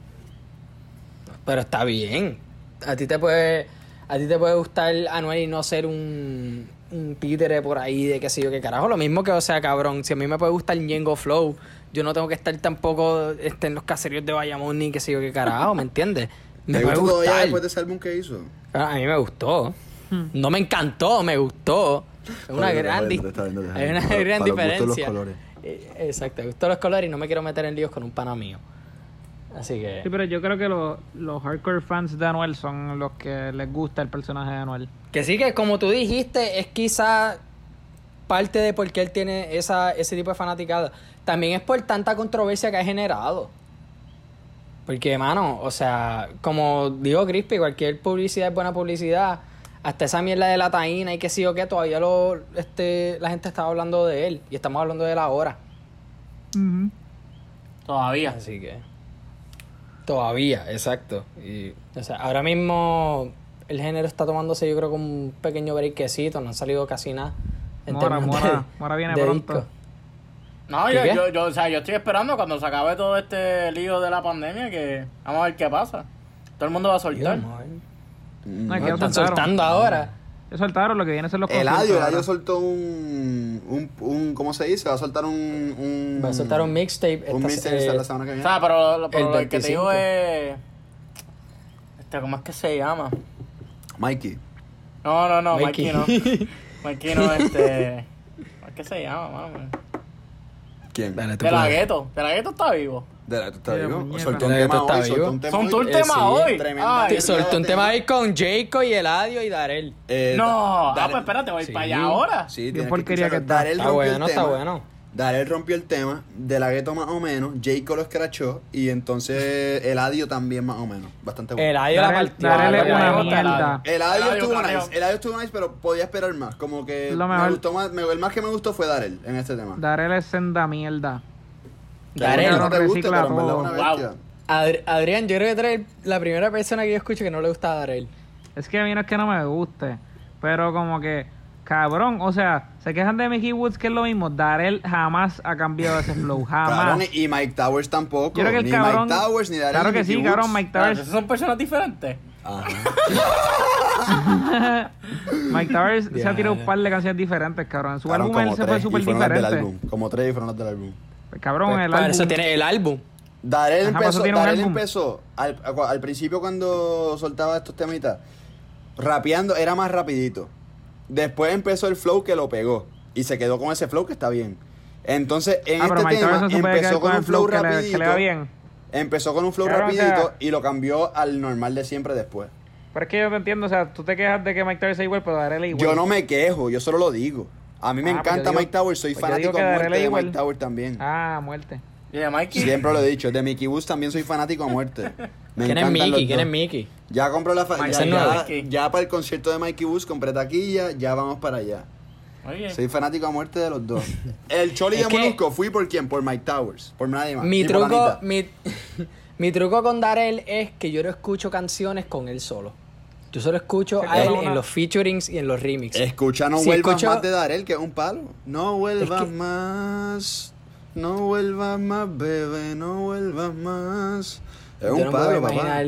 Speaker 1: Pero está bien. A ti te puede, a ti te puede gustar Anuel y no ser un, un títere por ahí de qué sé yo qué carajo. Lo mismo que, o sea, cabrón, si a mí me puede gustar Ñengo Flow, yo no tengo que estar tampoco este, en los caseríos de Bayamón ni qué sé yo qué carajo, ¿me entiendes? Me
Speaker 2: ¿Te
Speaker 1: puede
Speaker 2: gustó todavía
Speaker 1: gustar.
Speaker 2: después de ese álbum que hizo?
Speaker 1: Ah, A mí me gustó. No me encantó, me gustó. Es una gran, hay una gran diferencia.
Speaker 2: colores.
Speaker 1: Eh, Exacto, me gustan los colores y no me quiero meter en líos con un pana mío. Así que.
Speaker 3: Sí, pero yo creo que los, los hardcore fans de Anuel son los que les gusta el personaje de Anuel.
Speaker 1: Que sí, que como tú dijiste, es quizá parte de por qué él tiene esa, ese tipo de fanaticada. También es por tanta controversia que ha generado. Porque, mano, o sea, como dijo Crispy, cualquier publicidad es buena publicidad. Hasta esa mierda de la taína y que sí o qué, todavía lo, este, la gente estaba hablando de él. Y estamos hablando de él ahora.
Speaker 4: Todavía.
Speaker 1: Así que. Todavía, exacto. Y, o sea, ahora mismo el género está tomándose, yo creo, como un pequeño breakcito. No han salido casi nada. en
Speaker 3: Mora, Mora, Mora viene
Speaker 1: de
Speaker 3: pronto.
Speaker 1: disco.
Speaker 4: No,
Speaker 1: ¿Qué,
Speaker 4: yo, yo, yo, o sea, yo estoy esperando cuando se acabe todo este lío de la pandemia que vamos a ver qué pasa. Todo el mundo va a soltar.
Speaker 1: Dios,
Speaker 3: No, que
Speaker 1: Están soltando ahora.
Speaker 3: Soltaron lo que viene a ser los
Speaker 2: Eladio,
Speaker 3: conciertos
Speaker 2: Eladio
Speaker 3: ahora.
Speaker 2: soltó un, un, un. ¿Cómo se dice? Va a soltar un. un
Speaker 1: Va a soltar un mixtape.
Speaker 2: Un mixtape
Speaker 1: eh,
Speaker 2: la semana que
Speaker 4: O
Speaker 2: viene.
Speaker 4: sea, pero, lo- pero
Speaker 1: El
Speaker 4: lo que te digo
Speaker 1: 25.
Speaker 4: es. Este, ¿Cómo es que se llama?
Speaker 2: Mikey.
Speaker 4: No, no, no,
Speaker 1: Mikey.
Speaker 4: Mikey no. Mikey no, este. ¿Cómo es que se llama, mami?
Speaker 2: ¿Quién?
Speaker 1: Dale,
Speaker 4: De la gueto. De la gueto está vivo.
Speaker 2: De la, ¿tú estás
Speaker 3: Sí,
Speaker 2: vivo?
Speaker 3: puñeta.
Speaker 2: Soltó un tema hoy, soltó un tema
Speaker 4: Son
Speaker 2: hoy.
Speaker 1: Eh, Te soltó un tema ahí con Jacob y Eladio y Darel.
Speaker 2: Eh,
Speaker 4: no, ah, pues espérate, voy
Speaker 1: Sí.
Speaker 4: para allá ahora.
Speaker 2: Sí, tienes
Speaker 3: porquería que está.
Speaker 2: Darel
Speaker 1: Está
Speaker 2: rompió el
Speaker 1: bueno, está
Speaker 2: tema.
Speaker 1: bueno.
Speaker 2: Darel rompió el tema, De La Gueto más o menos, Jayco lo escrachó y entonces Eladio también más o menos. Bastante bueno.
Speaker 1: Eladio la partió.
Speaker 3: Darel es una mierda.
Speaker 2: Eladio estuvo nice, Eladio estuvo nice, pero podía esperar más. Como que
Speaker 3: Lo
Speaker 2: me gustó más, me- el más que me gustó fue Darel en este tema.
Speaker 3: Darel es senda mierda.
Speaker 1: Darel.
Speaker 2: no te guste,
Speaker 3: Recicla
Speaker 2: pero en verdad
Speaker 4: Wow.
Speaker 1: Adri- Adrián, yo creo que eres la primera persona que yo escucho que no le gusta a Darel.
Speaker 3: Es que a mí no es que no me guste, pero como que, cabrón, o sea, se quejan de Mickey Woods que es lo mismo. Darel jamás ha cambiado ese flow, jamás.
Speaker 2: Cabrón, y Mike Towers tampoco.
Speaker 3: Yo creo que el
Speaker 2: ni
Speaker 3: cabrón.
Speaker 2: Mike Towers, ni Darel.
Speaker 3: claro que
Speaker 2: Mickey
Speaker 3: sí, cabrón. Mike
Speaker 4: Ah,
Speaker 3: Towers.
Speaker 4: esos son personas diferentes.
Speaker 2: Ajá.
Speaker 3: Mike Towers se ha tirado un par de canciones diferentes, cabrón. En su
Speaker 2: Cabrón,
Speaker 3: álbum él se fue
Speaker 2: tres,
Speaker 3: súper
Speaker 2: del
Speaker 3: diferente.
Speaker 2: álbum. Como tres las del álbum.
Speaker 3: Pues, cabrón,
Speaker 1: Pues,
Speaker 3: el álbum.
Speaker 1: eso tiene el álbum.
Speaker 2: Darel
Speaker 3: Ajá,
Speaker 2: empezó, Darel empezó al, al principio cuando soltaba estos temitas, rapeando era más rapidito. Después empezó el flow que lo pegó y se quedó con ese flow que está bien. Entonces, en
Speaker 3: Ah,
Speaker 2: este tema empezó con un flow
Speaker 3: le,
Speaker 2: rapidito.
Speaker 3: que le va bien.
Speaker 2: Empezó con un flow
Speaker 3: Cabrón, o sea-
Speaker 2: rapidito y lo cambió al normal de siempre después.
Speaker 3: Pero es que yo te entiendo, o sea, tú te quejas de que Mike Towers es igual, pero Darel es igual.
Speaker 2: Yo no me quejo, yo solo lo digo. A mí me
Speaker 3: Ah, pues
Speaker 2: encanta Mike Towers, soy
Speaker 3: pues
Speaker 2: fanático a muerte de
Speaker 3: igual.
Speaker 2: Mike Towers también.
Speaker 3: Ah, muerte.
Speaker 4: Y de Mikey.
Speaker 2: Siempre lo he dicho, de Mickey Woods también soy fanático a muerte. Me
Speaker 1: ¿Quién es
Speaker 2: encantan los
Speaker 1: Mickey? ¿Quién es Mickey?
Speaker 2: Ya compró la fa- ya, para el concierto de Mikey Woods compré taquilla, ya vamos para allá.
Speaker 4: Oye.
Speaker 2: Soy fanático a muerte de los dos. El Choli de
Speaker 1: que-
Speaker 2: Molusco fui por quién? Por Mike Towers, por nadie más.
Speaker 1: Mi truco, mi, mi truco con Darel es que yo no escucho canciones con él solo. Yo solo escucho a él en los featurings y en los remixes.
Speaker 2: Escucha No
Speaker 1: Si
Speaker 2: vuelvas
Speaker 1: escucho-
Speaker 2: más de Darel, que es un palo. No vuelvas
Speaker 1: que-
Speaker 2: más. No vuelvas más, bebé, no vuelvas más. Es
Speaker 1: Yo
Speaker 2: un
Speaker 1: no puedo
Speaker 2: palo, papá.
Speaker 1: imaginar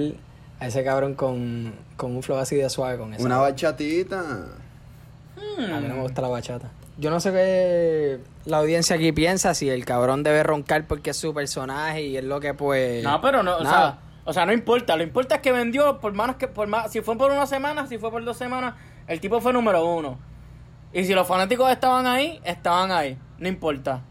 Speaker 1: a ese cabrón con, con un flow así de suave con eso.
Speaker 2: Una bachatita.
Speaker 1: A mí no me gusta la bachata. Yo no sé qué la audiencia aquí piensa, si el cabrón debe roncar porque es su personaje y es lo que pues...
Speaker 4: No, pero no, o
Speaker 1: nada.
Speaker 4: sea, o sea, no importa. Lo importa es que vendió por más que por más, si fue por una semana, si fue por dos semanas, el tipo fue número uno. Y si los fanáticos estaban ahí, estaban ahí. No importa.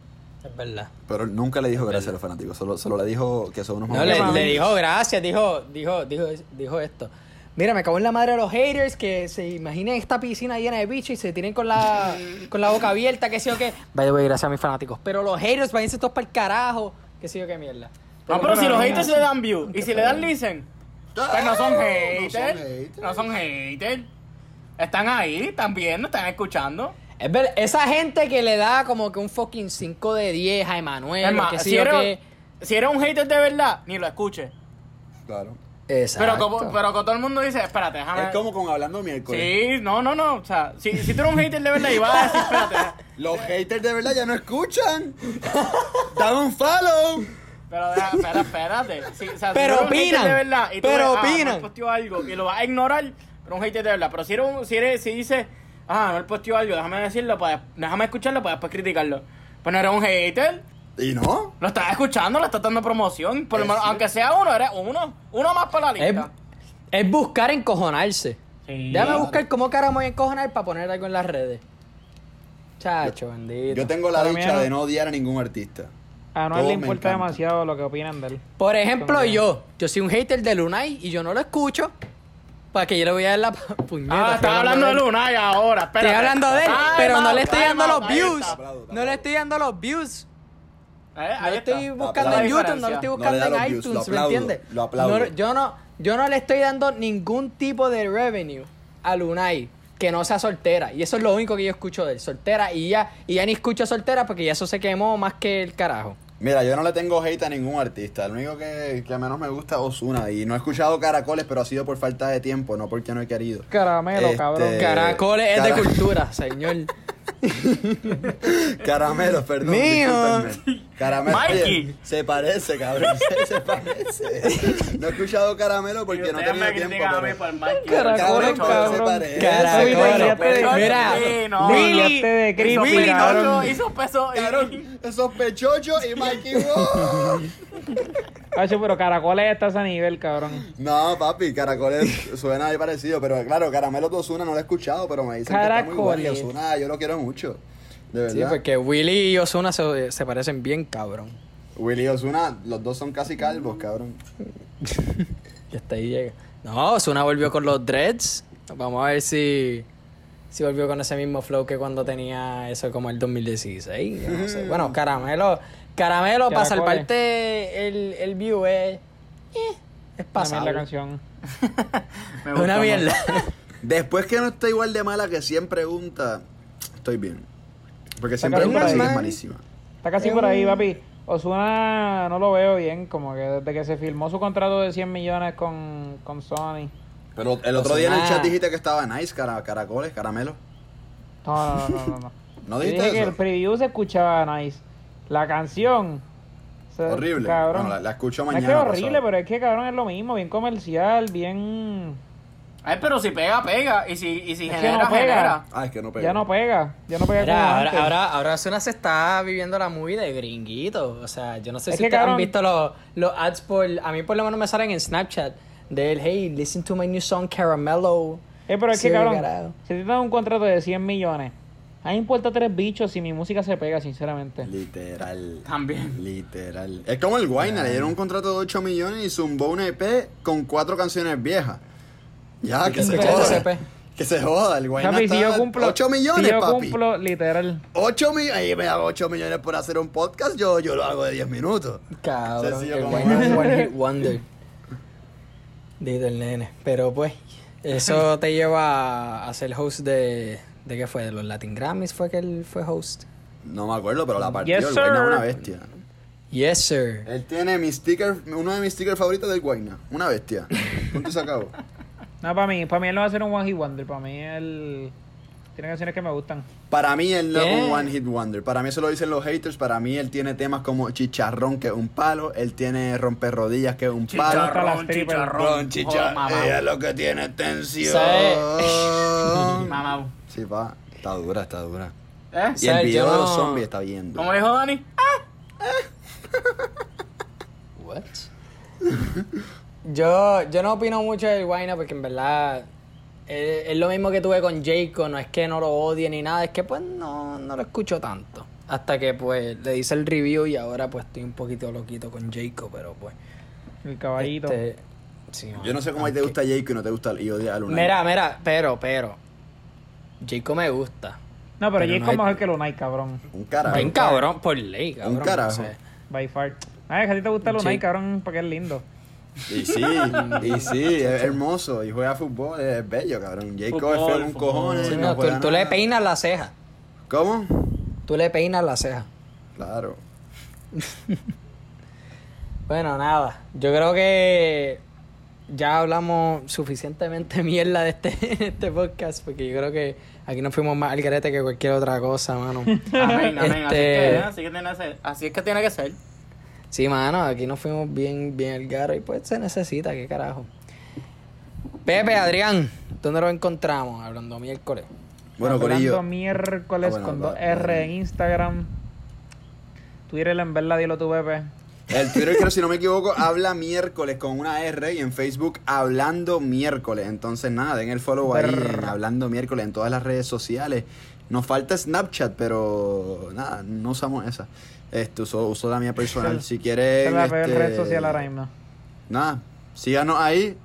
Speaker 1: Es verdad.
Speaker 2: Pero nunca le dijo gracias a los fanáticos, solo, solo le dijo que son unos
Speaker 1: No, le, dijo gracias, dijo, dijo, dijo, dijo esto. Mira, me cago en la madre de los haters que se imaginen esta piscina llena de bichos y se tienen con la, con la boca abierta, que sé yo qué. Vaya, voy gracias a mis fanáticos. Pero los haters, váyanse todos para el carajo, que sé yo qué mierda.
Speaker 4: No, pero si los haters le dan view y si le dan listen, pues no son haters.
Speaker 2: haters.
Speaker 4: No son haters. Están ahí, están viendo, están escuchando.
Speaker 1: Es ver, esa gente que le da como que un fucking 5 de 10 a Emanuel,
Speaker 4: Es más,
Speaker 1: que
Speaker 4: si eres,
Speaker 1: qué.
Speaker 4: si eres un hater de verdad, ni lo escuches.
Speaker 2: Claro.
Speaker 1: Exacto.
Speaker 4: Pero como, pero con todo el mundo dice, espérate, déjame.
Speaker 2: Es como con hablando miércoles.
Speaker 4: Sí, no, no, no. O sea, si, si tú eres un hater de verdad y vas a decir, espérate.
Speaker 2: Los haters de verdad ya no escuchan. Dame un follow.
Speaker 4: Pero deja, espera, espérate. Si, o sea, si
Speaker 1: Pero opinan,
Speaker 4: de verdad y tú
Speaker 1: pero
Speaker 4: ves, ah,
Speaker 1: opinan.
Speaker 4: Algo y lo vas a ignorar, pero un hater de verdad. Pero si eres, un- si eres, si dices, ah, Anuel posteó algo, déjame decirlo, para, déjame escucharlo para después criticarlo. Pues no eres un hater.
Speaker 2: ¿Y no?
Speaker 4: Lo estás escuchando, le estás dando promoción. Por lo
Speaker 2: Es
Speaker 4: menos, aunque sea uno, eres uno. Uno más para la lista.
Speaker 1: es buscar encojonarse.
Speaker 4: Sí.
Speaker 1: Déjame buscar cómo cara voy a encojonar para poner algo en las redes. Chacho, bendito.
Speaker 2: Yo tengo la dicha
Speaker 3: no-
Speaker 2: de no odiar a ningún artista.
Speaker 3: A
Speaker 2: Todos
Speaker 3: le importa demasiado lo que opinan de él.
Speaker 1: Por ejemplo, yo. Yo soy un hater de Lunay y yo no lo escucho. Para que yo le voy a dar la puñeta.
Speaker 4: Ah,
Speaker 1: estoy
Speaker 4: estás hablando de. Lunay ahora.
Speaker 1: Estoy hablando de él, pero no le estoy dando los views.
Speaker 4: está.
Speaker 2: Aplaudo, aplaudo.
Speaker 1: No le estoy dando los views.
Speaker 4: Eh,
Speaker 1: No lo estoy buscando en YouTube, no lo estoy buscando en
Speaker 2: views, lo
Speaker 1: iTunes, ¿me entiendes?
Speaker 2: lo aplaudo.
Speaker 1: No, yo, no, yo no le estoy dando ningún tipo de revenue a Lunay que no sea soltera. Y eso es lo único que yo escucho de él, soltera. Y ya, y ya ni escucho soltera porque ya eso se quemó más que el carajo.
Speaker 2: Mira, yo no le tengo hate a ningún artista. El único que, que menos me gusta es Osuna. Y no he escuchado Caracoles, pero ha sido por falta de tiempo, no porque no he querido.
Speaker 3: Caramelo,
Speaker 2: Este,
Speaker 3: cabrón.
Speaker 1: Caracoles es
Speaker 2: cara-
Speaker 1: de cultura, señor.
Speaker 2: Caramelos, perdón.
Speaker 1: Mío.
Speaker 2: Caramelo.
Speaker 4: Mikey.
Speaker 2: Oye, se parece, cabrón. Se, se parece. No he escuchado Caramelo porque no
Speaker 4: me
Speaker 2: tiempo.
Speaker 3: Caracoles,
Speaker 2: Cabrón,
Speaker 3: cabrón.
Speaker 2: se parece.
Speaker 1: Caracoles.
Speaker 3: Caracoles.
Speaker 1: Mira,
Speaker 4: Sí, no.
Speaker 3: Willy de
Speaker 4: Hizo peso.
Speaker 2: Cabrón, esos pechochos y Mikey
Speaker 3: pero Caracoles está a ese nivel, cabrón.
Speaker 2: No, papi, Caracoles suena ahí parecido. Pero claro, Caramelo de Osuna no lo he escuchado, pero me dicen que está muy bueno. Osuna, yo lo quiero mucho. De
Speaker 1: Sí,
Speaker 2: verdad.
Speaker 1: porque Willy y Osuna se, se parecen bien, cabrón.
Speaker 2: Willy y Osuna, los dos son casi calvos, cabrón.
Speaker 1: Y hasta ahí llega. No, Osuna volvió con los dreads. Vamos a ver si, si volvió con ese mismo flow que cuando tenía eso como el 2016. yo no sé. Bueno, Caramelo, Caramelo para salvarte el, el view es, eh, es
Speaker 3: También
Speaker 1: pasable.
Speaker 3: la canción.
Speaker 4: Me
Speaker 1: Es
Speaker 4: gusta
Speaker 1: una mierda.
Speaker 2: Después que no está igual de mala que 100 preguntas, estoy bien. Porque
Speaker 3: Está
Speaker 2: 100
Speaker 3: casi
Speaker 2: preguntas
Speaker 1: por
Speaker 2: sí que
Speaker 1: ahí.
Speaker 2: es malísima.
Speaker 3: Está casi por ahí, papi. Osuna no lo veo bien, como que desde que se firmó su contrato de 100 millones con, con Sony.
Speaker 2: Pero el otro día en el chat dijiste que estaba nice, cara- caracoles, caramelo.
Speaker 3: No, no, no, no, no. no.
Speaker 2: ¿No
Speaker 3: Yo
Speaker 2: dijiste
Speaker 3: dije que
Speaker 2: eso?
Speaker 3: el preview se escuchaba nice. La canción. se-
Speaker 2: Horrible.
Speaker 3: Cabrón.
Speaker 2: No, la, la escucho
Speaker 3: No
Speaker 2: mañana.
Speaker 3: es que es horrible,
Speaker 2: pasado.
Speaker 3: pero es que cabrón es lo mismo, bien comercial, bien.
Speaker 4: Ay, pero si pega, pega. Y si, y si
Speaker 3: Es
Speaker 4: genera,
Speaker 3: no pega.
Speaker 4: genera.
Speaker 2: Ah, es que no pega.
Speaker 3: Ya no pega, ya no pega como
Speaker 1: Mira, ahora,
Speaker 3: antes.
Speaker 1: ahora, ahora Ozuna se está viviendo la movie de gringuito. O sea, yo no sé
Speaker 3: Es
Speaker 1: si
Speaker 3: que,
Speaker 1: ustedes han visto los, los ads por... A mí por lo menos me salen en Snapchat. De él, hey, listen to my new song Caramello.
Speaker 3: Eh, pero es que cabrón,
Speaker 1: carajo.
Speaker 3: si te dan un contrato de 100 millones, a mí me importa tres bichos si mi música se pega, sinceramente.
Speaker 2: Literal.
Speaker 4: También.
Speaker 2: Literal. Es como el Guayna, le dieron un contrato de 8 millones y zumbó un EP con cuatro canciones viejas. Ya, que
Speaker 1: ¿Qué
Speaker 2: se joda. Que se joda, el Guayna
Speaker 3: Papi, si
Speaker 2: está
Speaker 3: yo cumplo,
Speaker 2: 8 millones,
Speaker 3: si yo
Speaker 2: papi.
Speaker 3: cumplo, literal.
Speaker 2: 8 millones. Y me hago 8 millones por hacer un podcast, yo, yo lo hago de 10 minutos.
Speaker 1: Cabrón,
Speaker 2: Sencillo
Speaker 1: el
Speaker 2: como
Speaker 1: Guayna
Speaker 2: es.
Speaker 1: es One Hit Wonder. Dito el nene. Pero pues, eso te lleva a ser host de... ¿De qué fue? ¿De los Latin Grammys fue que él fue host?
Speaker 2: No me acuerdo, pero la partió.
Speaker 3: Yes,
Speaker 2: el Guayna es una bestia.
Speaker 1: Yes, sir.
Speaker 2: Él tiene mi sticker, uno de mis stickers favoritos del Guayna. Una bestia. Punto y se acabó.
Speaker 3: No, para mí, para mí él no va a ser un One Hit Wonder, para mí él tiene canciones que me gustan.
Speaker 2: Para mí él no es un one hit wonder. Para mí eso lo dicen los haters. Para mí él tiene temas como Chicharrón, que es un palo. Él tiene Romper Rodillas, que es un palo.
Speaker 3: Chicharrón.
Speaker 4: Chicharrón, chicharrón.
Speaker 2: Ella es lo que tiene tensión.
Speaker 4: Mamá.
Speaker 2: Sí, pa. Está dura, está dura.
Speaker 4: ¿Eh?
Speaker 2: Y el video de los zombies está bien duro.
Speaker 4: ¿Cómo dijo Dani?
Speaker 1: What? yo, yo no opino mucho del Guayna porque en verdad es, es lo mismo que tuve con Jayco, no es que no lo odie ni nada, es que pues no, no lo escucho tanto. Hasta que pues le hice el review y ahora pues estoy un poquito loquito con Jayco, pero pues...
Speaker 3: El caballito.
Speaker 1: este, sí,
Speaker 2: Yo no sé cómo a ti te
Speaker 1: aunque-
Speaker 2: gusta Jake y no te gusta y odia a Luna.
Speaker 1: Mira, mira, pero, pero... Jayco me gusta.
Speaker 3: no, pero
Speaker 1: pero no
Speaker 3: es mejor que Lunay, cabrón.
Speaker 2: Un carajo.
Speaker 1: Bien cabrón, por ley, cabrón.
Speaker 2: Un carajo.
Speaker 1: no sé.
Speaker 3: By far. Ay, que a ti te gusta Lunay, cabrón, porque es lindo.
Speaker 2: Y sí, y sí, es hermoso. Y juega fútbol, es bello, cabrón. Jacob es feo con cojones.
Speaker 1: Sí,
Speaker 2: no
Speaker 1: no, tú, le peinas la ceja.
Speaker 2: ¿Cómo?
Speaker 1: Tú le peinas la ceja.
Speaker 2: Claro.
Speaker 1: Bueno, nada. Yo creo que ya hablamos suficientemente mierda de este, este podcast, porque yo creo que aquí nos fuimos más al garete que cualquier otra cosa, mano.
Speaker 4: Amén, amén. Así,
Speaker 1: Este-
Speaker 4: que, así, que tiene que ser. así es que tiene que ser.
Speaker 1: Sí, mano, aquí nos fuimos bien, bien al garo y pues se necesita, qué carajo. Pepe, Adrián, ¿dónde lo encontramos? Hablando miércoles.
Speaker 2: Bueno,
Speaker 3: Hablando
Speaker 2: Corillo.
Speaker 3: miércoles
Speaker 2: Ah, bueno,
Speaker 3: con
Speaker 2: va-
Speaker 3: dos R
Speaker 2: va-
Speaker 3: en Instagram. Twitter en verdad, dilo tu Pepe.
Speaker 2: El Twitter, creo, si no me equivoco, habla miércoles con una R y en Facebook hablando miércoles. Entonces, nada, den el follow ahí en hablando miércoles en todas las redes sociales. Nos falta Snapchat, pero nada, no usamos esa. Este, uso, uso la mía personal. Si quieren.
Speaker 3: la
Speaker 2: este,
Speaker 3: red social ahora mismo.
Speaker 2: Nada, síganos ahí.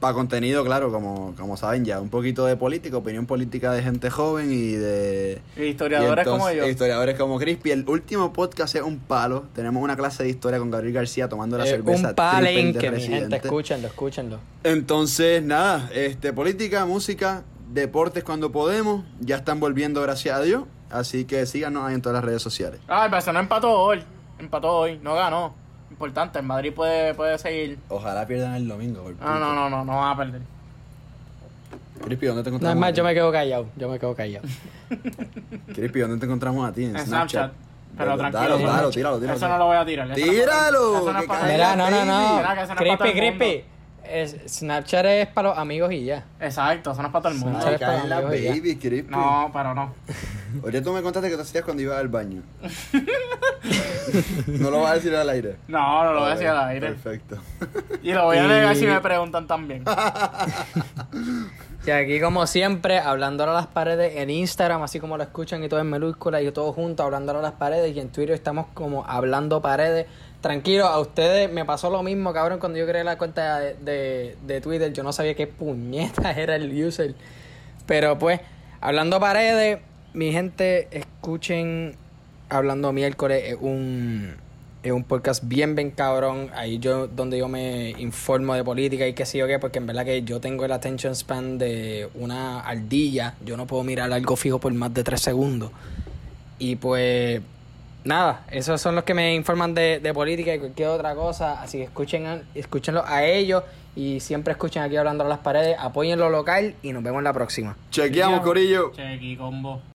Speaker 2: Para contenido, claro, como, como saben ya, un poquito de política, opinión política de gente joven y de...
Speaker 4: Y historiadores
Speaker 2: y
Speaker 4: como yo.
Speaker 2: Historiadores como Crispy. El último podcast es un palo. Tenemos una clase de historia con Gabriel García tomando la
Speaker 1: Eh,
Speaker 2: cerveza.
Speaker 1: un palenque,
Speaker 2: de
Speaker 1: mi gente, escúchenlo, escúchenlo.
Speaker 2: Entonces, nada, este, política, música, deportes cuando podemos. Ya están volviendo, gracias a Dios. Así que síganos ahí en todas las redes sociales.
Speaker 4: Ah, el Barcelona empató hoy. Empató hoy, no ganó. Importante, el Madrid puede, puede seguir.
Speaker 2: Ojalá pierdan el domingo. por
Speaker 4: No, no, no, no, no van a perder.
Speaker 2: Crispy, ¿dónde te
Speaker 1: No,
Speaker 2: encontramos?
Speaker 1: es más,
Speaker 2: a ti?
Speaker 1: yo me quedo callado, yo me quedo callado.
Speaker 2: Crispy, ¿dónde te encontramos a ti? En,
Speaker 4: En Snapchat. Pero
Speaker 2: Dale,
Speaker 4: tranquilo.
Speaker 2: Dalo,
Speaker 4: eso
Speaker 2: dalo,
Speaker 4: no-
Speaker 2: tíralo, tíralo.
Speaker 4: Eso no lo voy a tirar. no
Speaker 2: ¡Tíralo!
Speaker 4: no.
Speaker 1: Mira, no, no, no.
Speaker 4: No
Speaker 1: Crispy. Crispy. Es- Snapchat es para los amigos y ya.
Speaker 4: Exacto, eso no es para todo el mundo.
Speaker 1: Snapchat
Speaker 2: Ay,
Speaker 1: es para y ya.
Speaker 2: baby.
Speaker 4: No, pero no.
Speaker 2: Ahorita tú me contaste que te hacías cuando ibas al baño. no lo vas a decir al aire.
Speaker 4: No, no lo voy a decir al aire.
Speaker 2: Perfecto.
Speaker 4: Y lo voy a negar si me preguntan también.
Speaker 1: Y aquí, como siempre, hablándole a las paredes en Instagram, así como lo escuchan y todo en minúscula y todo junto, hablándole a las paredes. Y en Twitter estamos como hablando paredes. Tranquilo, a ustedes me pasó lo mismo, cabrón, cuando yo creé la cuenta de, de, Twitter. Yo no sabía qué puñeta era el user. Pero pues, hablando paredes, mi gente, escuchen Hablando Miércoles, es un, es un podcast bien, bien cabrón. Ahí yo, donde yo me informo de política y qué sé yo qué, porque en verdad que yo tengo el attention span de una ardilla. Yo no puedo mirar algo fijo por más de tres segundos. Y pues, nada, esos son los que me informan de, de política y cualquier otra cosa. Así que escuchen, a- escúchenlo a ellos y siempre escuchen aquí hablando a las paredes. Apoyen lo local y nos vemos en la próxima.
Speaker 2: Chequeamos, Corillo.
Speaker 4: Chequi combo.